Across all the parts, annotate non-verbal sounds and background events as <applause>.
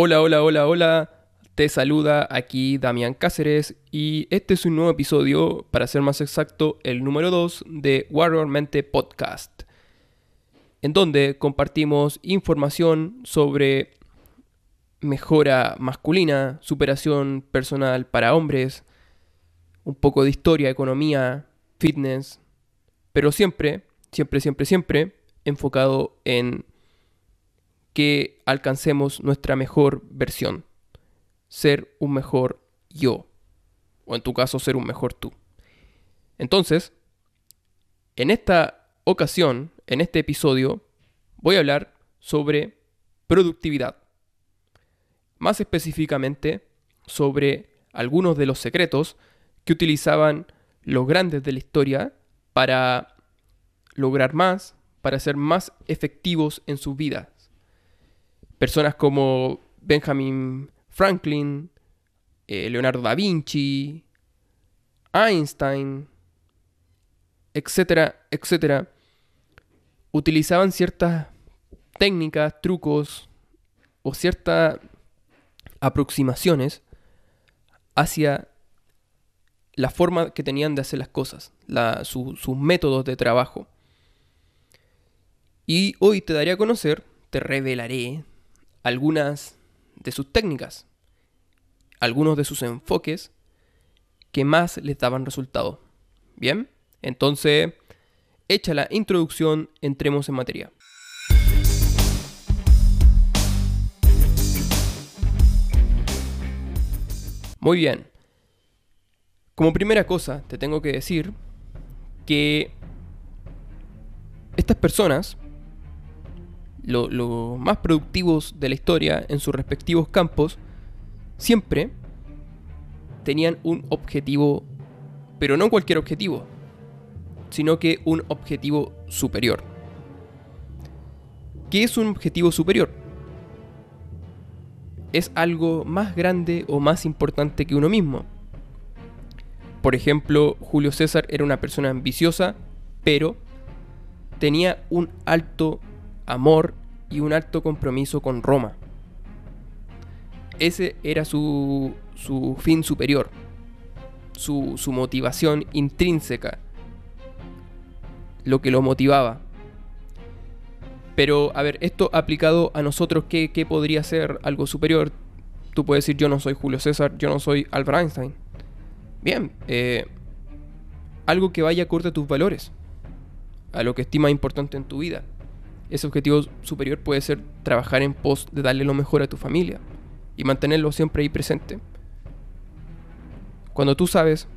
Hola, hola, hola, hola. Te saluda aquí Damián Cáceres y este es un nuevo episodio, para ser más exacto, el número 2 de Warrior Mente Podcast, en donde compartimos información sobre mejora masculina, superación personal para hombres, un poco de historia, economía, fitness, pero siempre, siempre, siempre, siempre enfocado en que alcancemos nuestra mejor versión. Ser un mejor yo. O en tu caso, ser un mejor tú. Entonces, en esta ocasión, en este episodio, voy a hablar sobre productividad. Más específicamente, sobre algunos de los secretos que utilizaban los grandes de la historia para lograr más, para ser más efectivos en su vida, personas como Benjamin Franklin, eh, Leonardo da Vinci, Einstein, etcétera, etcétera, utilizaban ciertas técnicas, trucos o ciertas aproximaciones hacia la forma que tenían de hacer las cosas, sus métodos de trabajo. Y hoy te daré a conocer, te revelaré, algunas de sus técnicas, algunos de sus enfoques que más les daban resultado. Bien, entonces, hecha la introducción, entremos en materia. Muy bien. Como primera cosa, te tengo que decir que estas personas los más productivos de la historia en sus respectivos campos, siempre tenían un objetivo, pero no cualquier objetivo, sino que un objetivo superior. ¿Qué es un objetivo superior? Es algo más grande o más importante que uno mismo. Por ejemplo, Julio César era una persona ambiciosa, pero tenía un alto amor y un alto compromiso con Roma. Ese era su, su fin superior, su, su, motivación intrínseca, lo que lo motivaba. Pero, a ver, esto aplicado a nosotros, ¿qué, qué podría ser algo superior? Tú puedes decir, yo no soy Julio César, yo no soy Albert Einstein. Bien, eh, algo que vaya acorde a tus valores, a lo que estimas importante en tu vida ese objetivo superior puede ser trabajar en pos de darle lo mejor a tu familia y mantenerlo siempre ahí presente. Cuando tú sabes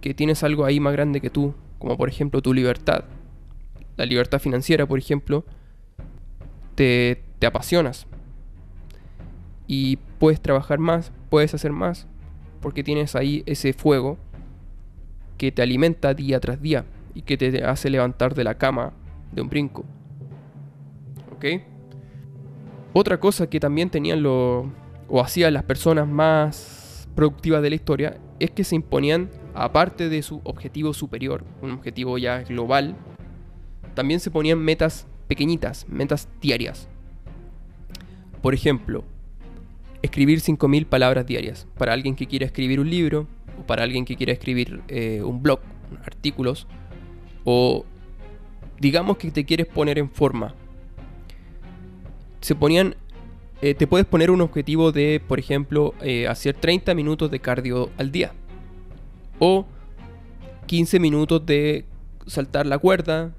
que tienes algo ahí más grande que tú, como por ejemplo tu libertad, la libertad financiera, por ejemplo, te, te apasionas y puedes trabajar más, puedes hacer más, porque tienes ahí ese fuego que te alimenta día tras día y que te hace levantar de la cama de un brinco. Otra cosa que también tenían lo, o hacían las personas más productivas de la historia es que se imponían, aparte de su objetivo superior, un objetivo ya global, también se ponían metas pequeñitas, metas diarias. Por ejemplo, escribir 5.000 palabras diarias para alguien que quiera escribir un libro o para alguien que quiera escribir eh, un blog, artículos, o digamos que te quieres poner en forma se ponían, eh, te puedes poner un objetivo de, por ejemplo, eh, hacer 30 minutos de cardio al día. O 15 minutos de saltar la cuerda,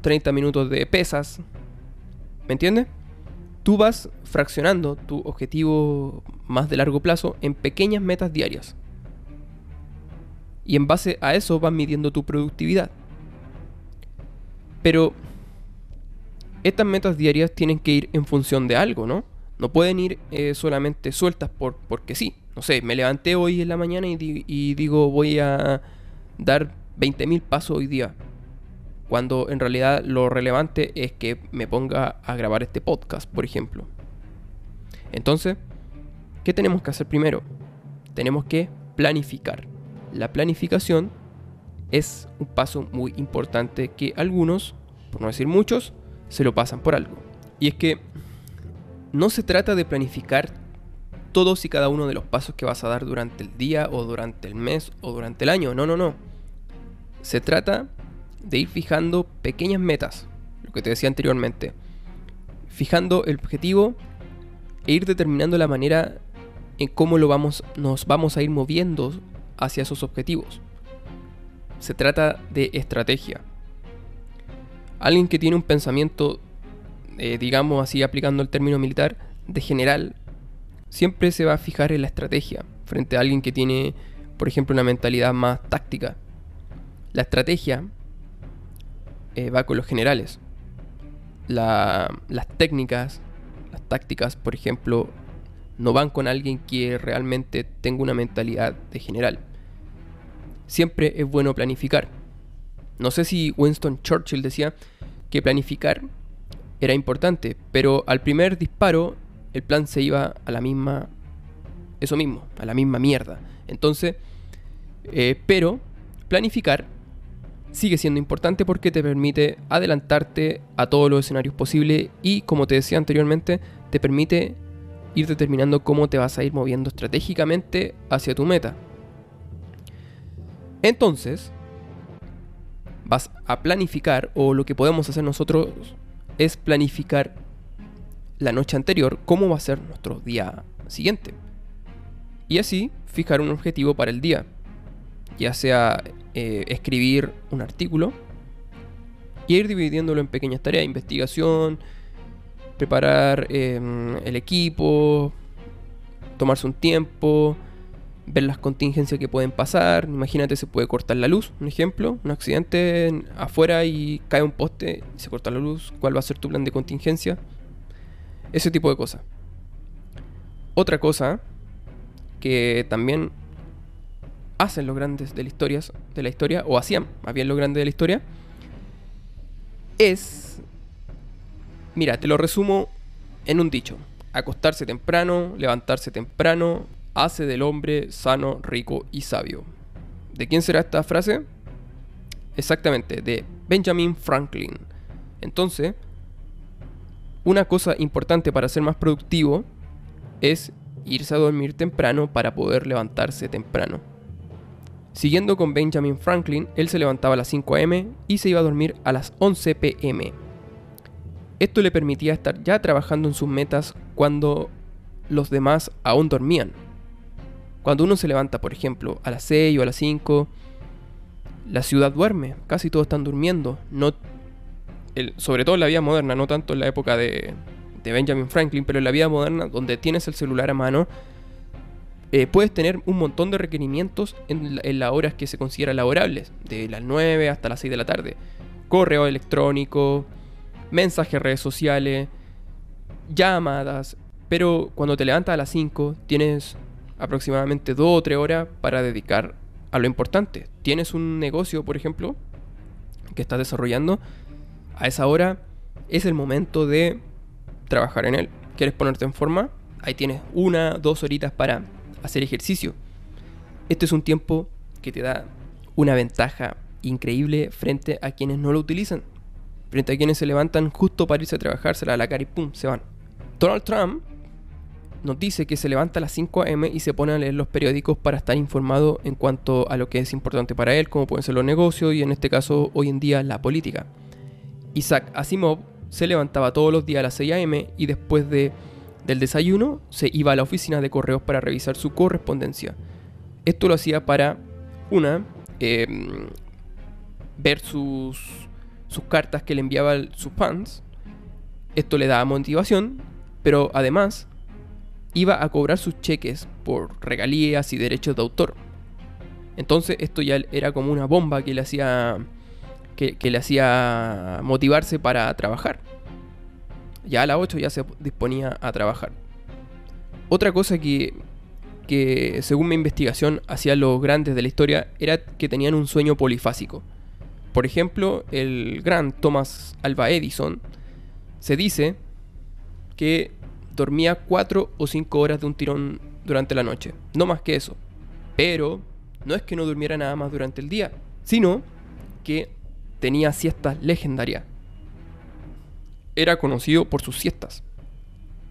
30 minutos de pesas. ¿Me entiendes? Tú vas fraccionando tu objetivo más de largo plazo en pequeñas metas diarias. Y en base a eso vas midiendo tu productividad. Pero estas metas diarias tienen que ir en función de algo, ¿no? No pueden ir eh, solamente sueltas por, porque sí. No sé, me levanté hoy en la mañana y, digo voy a dar 20.000 pasos hoy día. Cuando en realidad lo relevante es que me ponga a grabar este podcast, por ejemplo. Entonces, ¿qué tenemos que hacer primero? Tenemos que planificar. La planificación es un paso muy importante que algunos, por no decir muchos, se lo pasan por algo. Y es que no se trata de planificar todos y cada uno de los pasos que vas a dar durante el día o durante el mes o durante el año. No, no, no. Se trata de ir fijando pequeñas metas, lo que te decía anteriormente. Fijando el objetivo e ir determinando la manera en cómo lo vamos, nos vamos a ir moviendo hacia esos objetivos. Se trata de estrategia. Alguien que tiene un pensamiento, eh, digamos así, aplicando el término militar, de general, siempre se va a fijar en la estrategia, frente a alguien que tiene, por ejemplo, una mentalidad más táctica. La estrategia eh, va con los generales. las técnicas, las tácticas, por ejemplo, no van con alguien que realmente tenga una mentalidad de general. Siempre es bueno planificar. No sé si Winston Churchill decía que planificar era importante, pero al primer disparo el plan se iba a la misma... Eso mismo, a la misma mierda. Entonces, eh, pero planificar sigue siendo importante porque te permite adelantarte a todos los escenarios posibles y, como te decía anteriormente, te permite ir determinando cómo te vas a ir moviendo estratégicamente hacia tu meta. Entonces, vas a planificar, o lo que podemos hacer nosotros es planificar la noche anterior cómo va a ser nuestro día siguiente. Y así fijar un objetivo para el día, ya sea eh, escribir un artículo y ir dividiéndolo en pequeñas tareas, investigación, preparar em, el equipo, tomarse un tiempo, ver las contingencias que pueden pasar. Imagínate, se puede cortar la luz, un ejemplo, un accidente afuera y cae un poste y se corta la luz. ¿Cuál va a ser tu plan de contingencia? Ese tipo de cosas. Otra cosa que también hacen los grandes de la historia, de la historia o hacían más bien los grandes de la historia, es Mira, te lo resumo en un dicho. Acostarse temprano, levantarse temprano, hace del hombre sano, rico y sabio. ¿De quién será esta frase? Exactamente, de Benjamin Franklin. Entonces, una cosa importante para ser más productivo es irse a dormir temprano para poder levantarse temprano. Siguiendo con Benjamin Franklin, él se levantaba a las 5 am y se iba a dormir a las 11 pm. Esto le permitía estar ya trabajando en sus metas cuando los demás aún dormían. Cuando uno se levanta, por ejemplo, a las 6 o a las 5, la ciudad duerme, casi todos están durmiendo. No, sobre todo en la vida moderna, no tanto en la época de, Benjamin Franklin, pero en la vida moderna, donde tienes el celular a mano, eh, puedes tener un montón de requerimientos en, en, las horas que se consideran laborables, de las 9 hasta las 6 de la tarde. Correo electrónico, mensajes, redes sociales, llamadas. Pero cuando te levantas a las 5, tienes aproximadamente 2 o 3 horas para dedicar a lo importante. Tienes un negocio, por ejemplo, que estás desarrollando. A esa hora es el momento de trabajar en él. ¿Quieres ponerte en forma? Ahí tienes una, dos horitas para hacer ejercicio. Este es un tiempo que te da una ventaja increíble frente a quienes no lo utilizan frente a quienes se levantan justo para irse a trabajar, se la la cara y pum, se van. Donald Trump nos dice que se levanta a las 5 a.m. y se pone a leer los periódicos para estar informado en cuanto a lo que es importante para él, como pueden ser los negocios y en este caso hoy en día la política. Isaac Asimov se levantaba todos los días a las 6 a.m. y después de, del desayuno se iba a la oficina de correos para revisar su correspondencia. Esto lo hacía para, una, em, ver sus sus cartas que le enviaba sus fans. Esto le daba motivación, pero además iba a cobrar sus cheques por regalías y derechos de autor. Entonces esto ya era como una bomba que le hacía que, le hacía motivarse para trabajar. Ya a las 8 ya se disponía a trabajar. Otra cosa que, que según mi investigación hacían los grandes de la historia era que tenían un sueño polifásico. Por ejemplo, el gran Thomas Alva Edison se dice que dormía 4 o 5 horas de un tirón durante la noche, no más que eso. Pero no es que no durmiera nada más durante el día, sino que tenía siestas legendarias. Era conocido por sus siestas.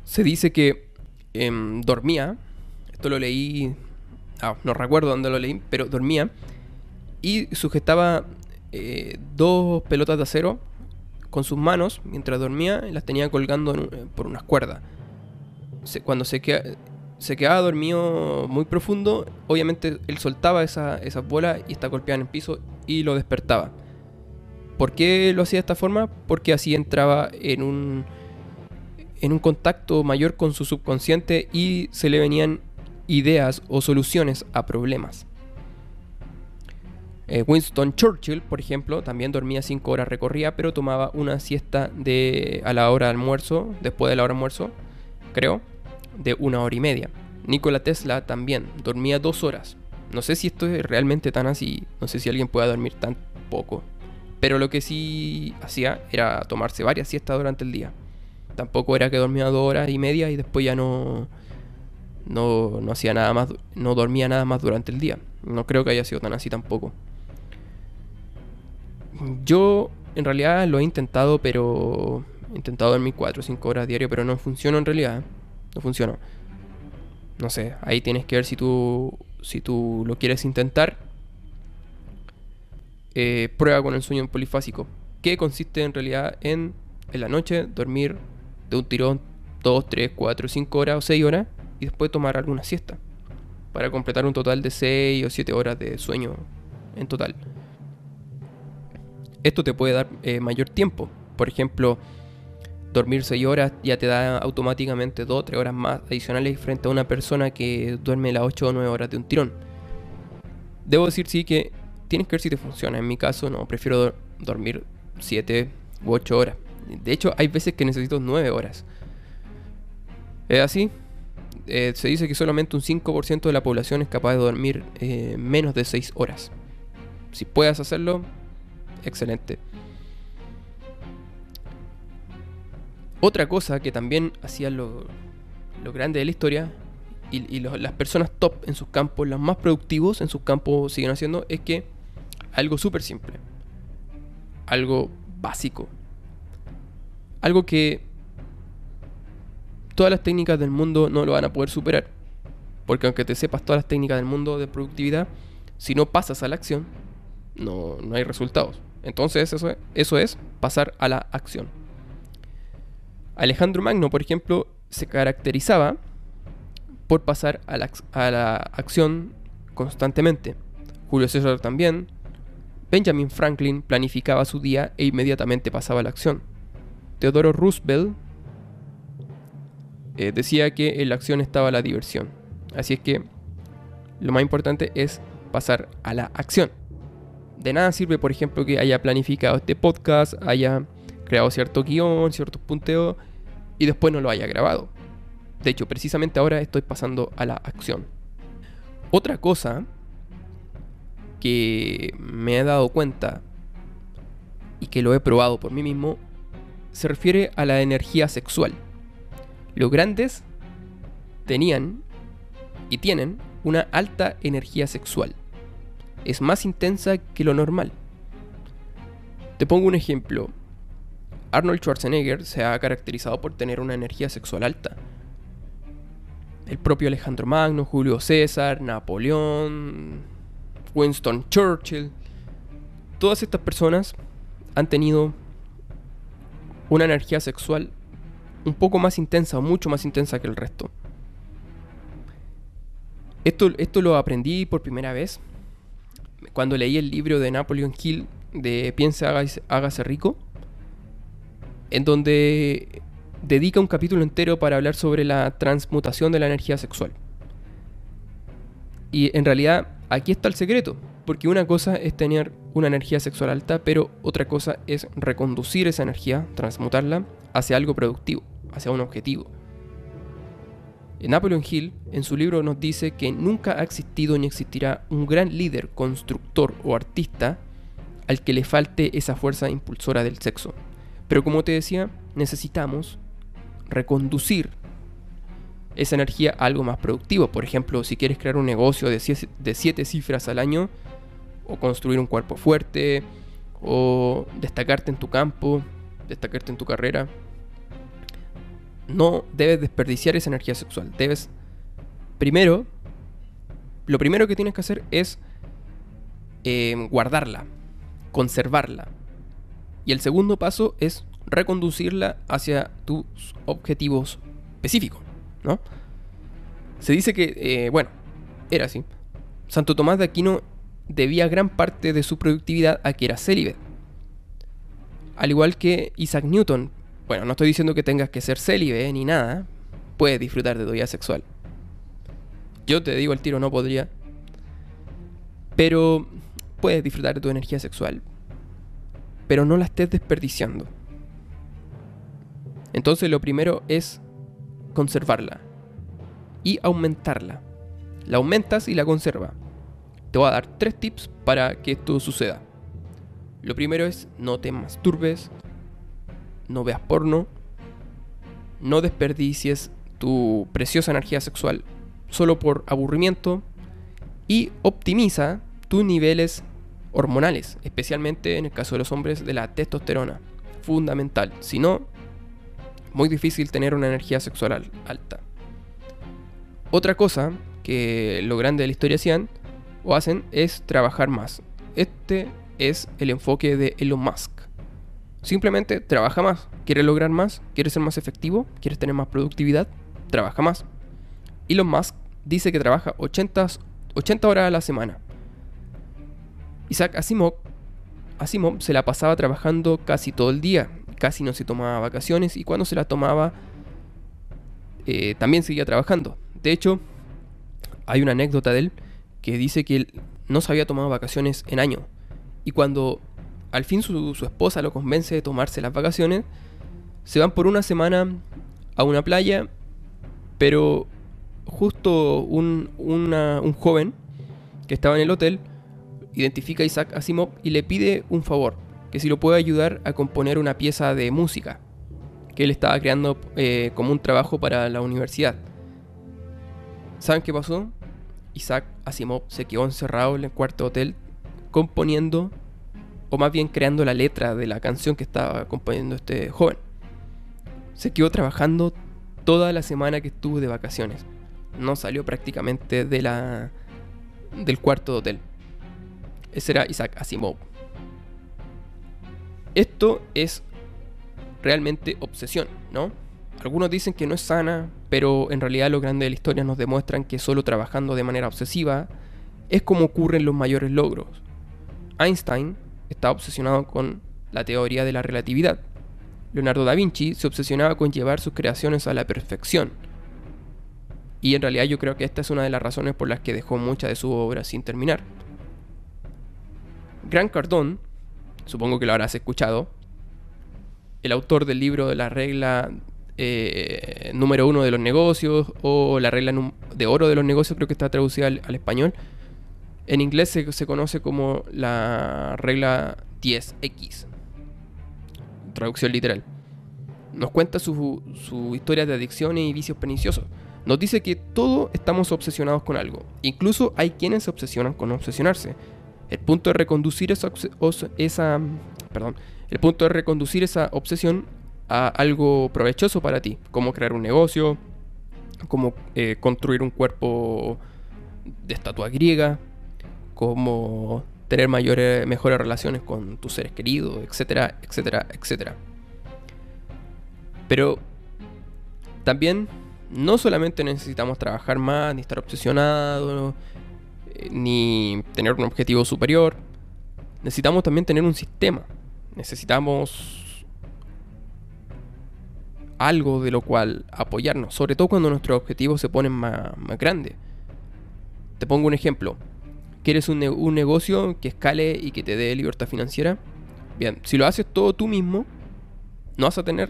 Se dice que em, dormía, esto lo leí, ah, no recuerdo dónde lo leí, pero dormía y sujetaba eh, dos pelotas de acero con sus manos mientras dormía y las tenía colgando eh, por unas cuerdas. Cuando se, se quedaba dormido muy profundo, obviamente él soltaba esas esa bolas y está golpeada en el piso y lo despertaba. ¿Por qué lo hacía de esta forma? Porque así entraba en un, contacto mayor con su subconsciente y se le venían ideas o soluciones a problemas. Eh, Winston Churchill, por ejemplo, también dormía 5 horas, recorría, pero tomaba una siesta a la hora de almuerzo, después de la hora de almuerzo, creo, de una hora y media. Nikola Tesla también dormía 2 horas. No sé si esto es realmente tan así, no sé si alguien pueda dormir tan poco. Pero lo que sí hacía era tomarse varias siestas durante el día. Tampoco era que dormía 2 horas y media y después ya no, no, no hacía nada más, no dormía nada más durante el día. No creo que haya sido tan así tampoco. Yo en realidad lo he intentado, pero he intentado dormir 4 o 5 horas diario, pero no funciona en realidad. No funciona. No sé, ahí tienes que ver si tú, si tú lo quieres intentar. Eh, prueba con el sueño polifásico, que consiste en realidad en, en la noche, dormir de un tirón 2, 3, 4, 5 horas o 6 horas y después tomar alguna siesta para completar un total de 6 o 7 horas de sueño en total. Esto te puede dar eh, mayor tiempo. Por ejemplo, dormir 6 horas ya te da automáticamente 2 o 3 horas más adicionales frente a una persona que duerme las 8 o 9 horas de un tirón. Debo decir sí que tienes que ver si te funciona. En mi caso no, prefiero dormir 7 u 8 horas. De hecho, hay veces que necesito 9 horas. Es así. Eh, se dice que solamente un 5% de la población es capaz de dormir eh, menos de 6 horas. Si puedes hacerlo, excelente. Otra cosa que también hacía lo, grande de la historia y, las personas top en sus campos, los más productivos en sus campos siguen haciendo, es que algo súper simple, algo básico, algo que todas las técnicas del mundo no lo van a poder superar. Porque aunque te sepas todas las técnicas del mundo de productividad, si no pasas a la acción, no, no hay resultados. Entonces eso, eso es pasar a la acción. Alejandro Magno, por ejemplo, se caracterizaba por pasar a la, acción constantemente. Julio César también. Benjamin Franklin planificaba su día e inmediatamente pasaba a la acción. Teodoro Roosevelt eh, decía que en la acción estaba la diversión. Así es que lo más importante es pasar a la acción de nada sirve, por ejemplo, que haya planificado este podcast, haya creado cierto guion, ciertos punteos y después no lo haya grabado. De hecho, precisamente ahora estoy pasando a la acción. Otra cosa que me he dado cuenta y que lo he probado por mí mismo se refiere a la energía sexual. Los grandes tenían y tienen una alta energía sexual es más intensa que lo normal. Te pongo un ejemplo. Arnold Schwarzenegger se ha caracterizado por tener una energía sexual alta. El propio Alejandro Magno, Julio César, Napoleón, Winston Churchill, todas estas personas han tenido una energía sexual un poco más intensa o mucho más intensa que el resto. Esto, esto lo aprendí por primera vez cuando leí el libro de Napoleon Hill de Piensa, hágase, rico, en donde dedica un capítulo entero para hablar sobre la transmutación de la energía sexual. Y en realidad aquí está el secreto, porque una cosa es tener una energía sexual alta, pero otra cosa es reconducir esa energía, transmutarla hacia algo productivo, hacia un objetivo. Napoleon Hill, en su libro, nos dice que nunca ha existido ni existirá un gran líder, constructor o artista al que le falte esa fuerza impulsora del sexo. Pero como te decía, necesitamos reconducir esa energía a algo más productivo. Por ejemplo, si quieres crear un negocio de siete, cifras al año, o construir un cuerpo fuerte, o destacarte en tu campo, destacarte en tu carrera, no debes desperdiciar esa energía sexual. Debes, primero, lo primero que tienes que hacer es eh, guardarla, conservarla. Y el segundo paso es reconducirla hacia tus objetivos específicos, ¿no? Se dice que, eh, bueno, era así. Santo Tomás de Aquino debía gran parte de su productividad a que era célibe. Al igual que Isaac Newton. Bueno, no estoy diciendo que tengas que ser célibe ni nada. Puedes disfrutar de tu vida sexual. Yo te digo el tiro, no podría. Pero puedes disfrutar de tu energía sexual. Pero no la estés desperdiciando. Entonces lo primero es conservarla y aumentarla. La aumentas y la conserva. Te voy a dar tres tips para que esto suceda. Lo primero es no te masturbes, no veas porno, no desperdicies tu preciosa energía sexual solo por aburrimiento y optimiza tus niveles hormonales, especialmente en el caso de los hombres de la testosterona. Fundamental. Si no, muy difícil tener una energía sexual alta. Otra cosa que lo grande de la historia hacían o hacen es trabajar más. Este es el enfoque de Elon Musk. Simplemente trabaja más. ¿Quieres lograr más? ¿Quieres ser más efectivo? ¿Quieres tener más productividad? Trabaja más. Elon Musk dice que trabaja 80, 80 horas a la semana. Isaac Asimov, se la pasaba trabajando casi todo el día. Casi no se tomaba vacaciones y cuando se la tomaba eh, también seguía trabajando. De hecho, hay una anécdota de él que dice que él no se había tomado vacaciones en años. Y cuando al fin su, esposa lo convence de tomarse las vacaciones, se van por una semana a una playa, pero justo un, un joven que estaba en el hotel identifica a Isaac Asimov y le pide un favor, que si lo puede ayudar a componer una pieza de música que él estaba creando eh, como un trabajo para la universidad. ¿Saben qué pasó? Isaac Asimov se quedó encerrado en el cuarto hotel componiendo, o más bien creando la letra de la canción que estaba componiendo este joven. Se quedó trabajando toda la semana que estuvo de vacaciones. No salió prácticamente de la, del cuarto de hotel. Ese era Isaac Asimov. Esto es realmente obsesión, ¿no? Algunos dicen que no es sana, pero en realidad lo grande de la historia nos demuestran que solo trabajando de manera obsesiva es como ocurren los mayores logros. Einstein estaba obsesionado con la teoría de la relatividad. Leonardo da Vinci se obsesionaba con llevar sus creaciones a la perfección. Y en realidad yo creo que esta es una de las razones por las que dejó mucha de su obra sin terminar. Grant Cardone, supongo que lo habrás escuchado, el autor del libro de la regla eh, número uno de los negocios o la regla de oro de los negocios, creo que está traducida al, español. En inglés se, conoce como la regla 10X, traducción literal. Nos cuenta su, su historia de adicciones y vicios perniciosos. Nos dice que todos estamos obsesionados con algo. Incluso hay quienes se obsesionan con obsesionarse. El punto de reconducir esa, esa, perdón, el punto reconducir esa obsesión a algo provechoso para ti, como crear un negocio, como eh, construir un cuerpo de estatua griega, como tener mayores, mejores relaciones con tus seres queridos, etcétera, etcétera, etcétera. Pero también no solamente necesitamos trabajar más, ni estar obsesionados, eh, ni tener un objetivo superior, necesitamos también tener un sistema. Necesitamos algo de lo cual apoyarnos, sobre todo cuando nuestros objetivos se ponen más, grandes. Te pongo un ejemplo. ¿Quieres un, un, negocio que escale y que te dé libertad financiera? Bien, si lo haces todo tú mismo, no vas a tener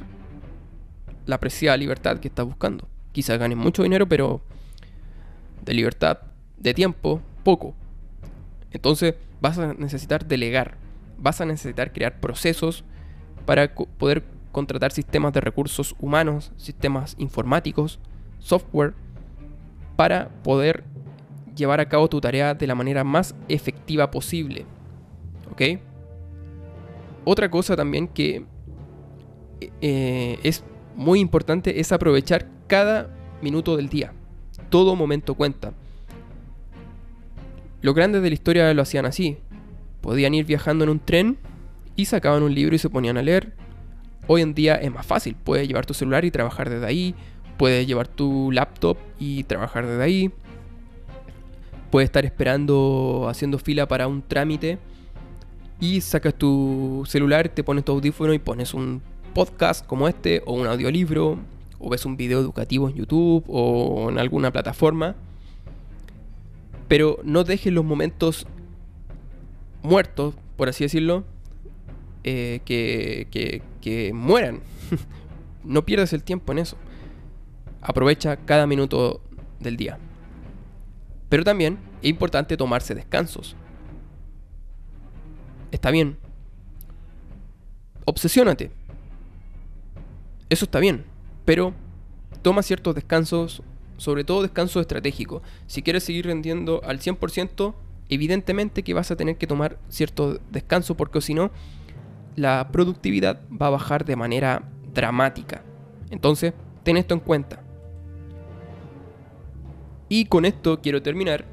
la preciada libertad que estás buscando. Quizás ganes mucho dinero, pero de libertad, de tiempo, poco. Entonces vas a necesitar delegar, vas a necesitar crear procesos para poder contratar sistemas de recursos humanos, sistemas informáticos, software, para poder llevar a cabo tu tarea de la manera más efectiva posible. ¿Ok? Otra cosa también que eh, es muy importante es aprovechar cada minuto del día. Todo momento cuenta. Los grandes de la historia lo hacían así. Podían ir viajando en un tren y sacaban un libro y se ponían a leer. Hoy en día es más fácil. Puedes llevar tu celular y trabajar desde ahí. Puedes llevar tu laptop y trabajar desde ahí. Puedes estar esperando, haciendo fila para un trámite. Y sacas tu celular, te pones tu audífono y pones un podcast como este, o un audiolibro, o ves un video educativo en YouTube o en alguna plataforma. Pero no dejes los momentos muertos, por así decirlo, eh, que, que, que mueran. <laughs> no pierdas el tiempo en eso. Aprovecha cada minuto del día. Pero también es importante tomarse descansos. Está bien. Obsesiónate. Eso está bien, pero toma ciertos descansos, sobre todo descansos estratégicos. Si quieres seguir rendiendo al 100%, evidentemente que vas a tener que tomar cierto descanso porque si no, la productividad va a bajar de manera dramática. Entonces, ten esto en cuenta. Y con esto quiero terminar.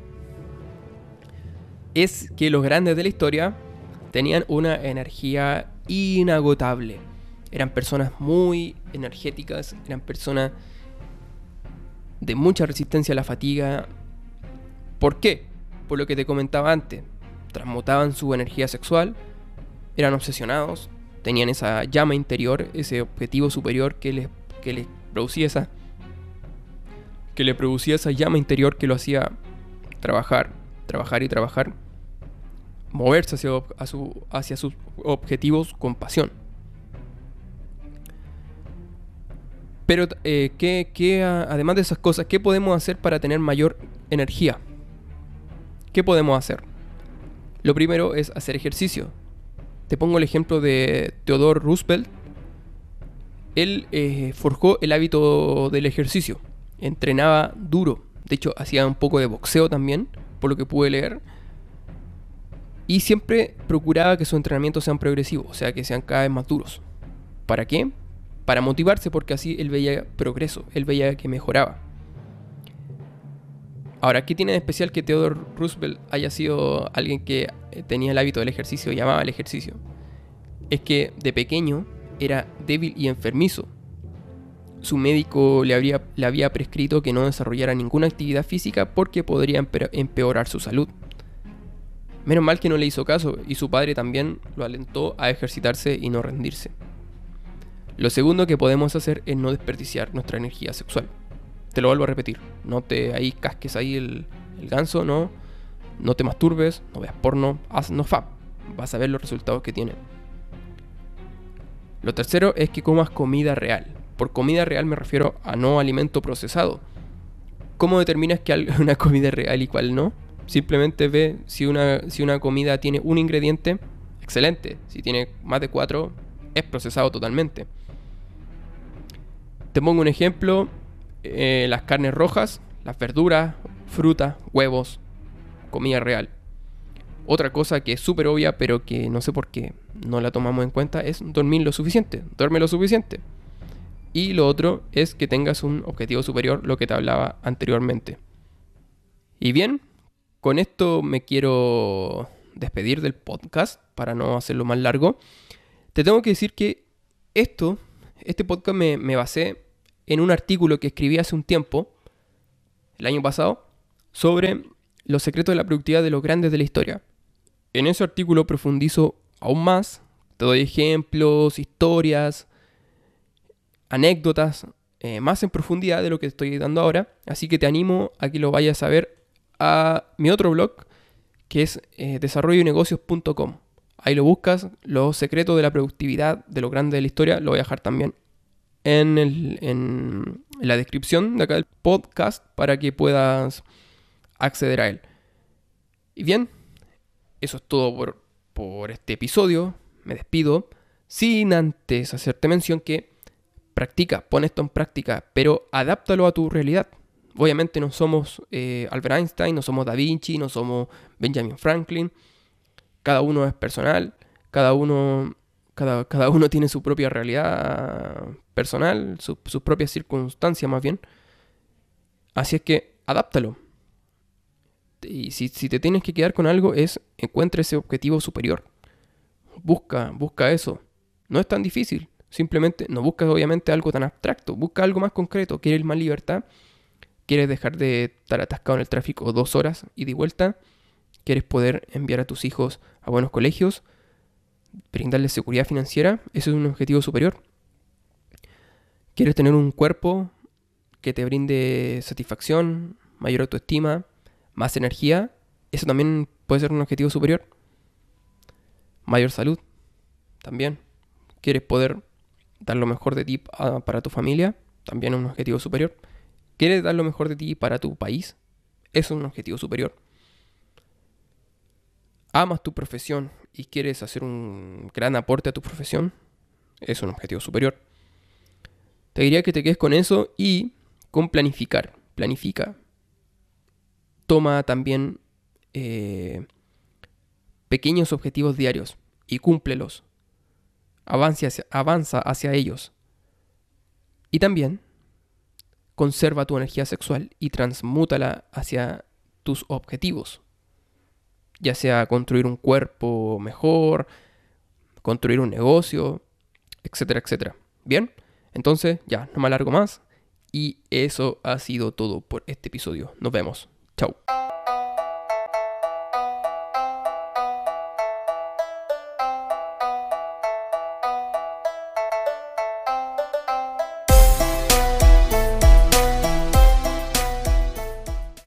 Es que los grandes de la historia tenían una energía inagotable eran personas muy energéticas, eran personas de mucha resistencia a la fatiga. ¿Por qué? Por lo que te comentaba antes. Transmutaban su energía sexual, eran obsesionados, tenían esa llama interior, ese objetivo superior que les, que les producía esa que le producía esa llama interior que lo hacía trabajar, trabajar y trabajar, moverse hacia, hacia sus objetivos con pasión. Pero, eh, ¿qué, además de esas cosas, ¿qué podemos hacer para tener mayor energía? ¿Qué podemos hacer? Lo primero es hacer ejercicio. Te pongo el ejemplo de Theodore Roosevelt. Él eh, forjó el hábito del ejercicio. Entrenaba duro. De hecho, hacía un poco de boxeo también, por lo que pude leer. Y siempre procuraba que sus entrenamientos sean progresivos, o sea, que sean cada vez más duros. ¿Para qué? Para motivarse porque así él veía progreso, él veía que mejoraba. Ahora, ¿qué tiene de especial que Theodore Roosevelt haya sido alguien que eh, tenía el hábito del ejercicio y llamaba el ejercicio? Es que de pequeño era débil y enfermizo. Su médico le había prescrito que no desarrollara ninguna actividad física porque podría empeorar su salud. Menos mal que no le hizo caso y su padre también lo alentó a ejercitarse y no rendirse. Lo segundo que podemos hacer es no desperdiciar nuestra energía sexual. Te lo vuelvo a repetir. No te ahí casques ahí el, ganso, no. No te masturbes, no veas porno, haz no fab. Vas a ver los resultados que tiene. Lo tercero es que comas comida real. Por comida real me refiero a no alimento procesado. ¿Cómo determinas que <laughs> una comida es real y cuál no? Simplemente ve si una, si una comida tiene un ingrediente, excelente. Si tiene más de cuatro, es procesado totalmente. Te pongo un ejemplo, eh, las carnes rojas, las verduras, frutas, huevos, comida real. Otra cosa que es súper obvia, pero que no sé por qué no la tomamos en cuenta, es dormir lo suficiente. Duerme lo suficiente. Y lo otro es que tengas un objetivo superior, lo que te hablaba anteriormente. Y bien, con esto me quiero despedir del podcast para no hacerlo más largo. Te tengo que decir que esto, este podcast me, basé en un artículo que escribí hace un tiempo, el año pasado, sobre los secretos de la productividad de los grandes de la historia. En ese artículo profundizo aún más, te doy ejemplos, historias, anécdotas, eh, más en profundidad de lo que estoy dando ahora, así que te animo a que lo vayas a ver a mi otro blog, que es eh. Ahí lo buscas, los secretos de la productividad de los grandes de la historia, lo voy a dejar también en, la descripción de acá del podcast para que puedas acceder a él. Y bien, eso es todo por, este episodio. Me despido sin antes hacerte mención que practica, pon esto en práctica, pero adáptalo a tu realidad. Obviamente no somos eh, Albert Einstein, no somos Da Vinci, no somos Benjamin Franklin. Cada uno es personal, cada uno Cada, cada uno <laughs> tiene su propia realidad personal, su- sus propias circunstancias más bien. Así es que adáptalo. Y si, si te tienes que quedar con algo es encuentra ese objetivo superior. Busca, busca eso. No es tan difícil. Simplemente no buscas obviamente algo tan abstracto. Busca algo más concreto. ¿Quieres más libertad? ¿Quieres dejar de estar atascado en el tráfico dos horas y de vuelta? ¿Quieres poder enviar a tus hijos a buenos colegios? ¿Brindarles seguridad financiera? Eso es un objetivo superior. ¿Quieres tener un cuerpo que te brinde satisfacción, mayor autoestima, más energía? Eso también puede ser un objetivo superior. Mayor salud, también. ¿Quieres poder dar lo mejor de ti para tu familia? También un objetivo superior. ¿Quieres dar lo mejor de ti para tu país? Eso es un objetivo superior. ¿Amas tu profesión y quieres hacer un gran aporte a tu profesión? Es un objetivo superior. Te diría que te quedes con eso y con planificar. Planifica. Toma también eh, pequeños objetivos diarios y cúmplelos. Avanza hacia, avanza hacia ellos. Y también conserva tu energía sexual y transmútala hacia tus objetivos. Ya sea construir un cuerpo mejor, construir un negocio, etcétera, etcétera. Bien, entonces ya, no me alargo más. Y eso ha sido todo por este episodio. Nos vemos. Chao.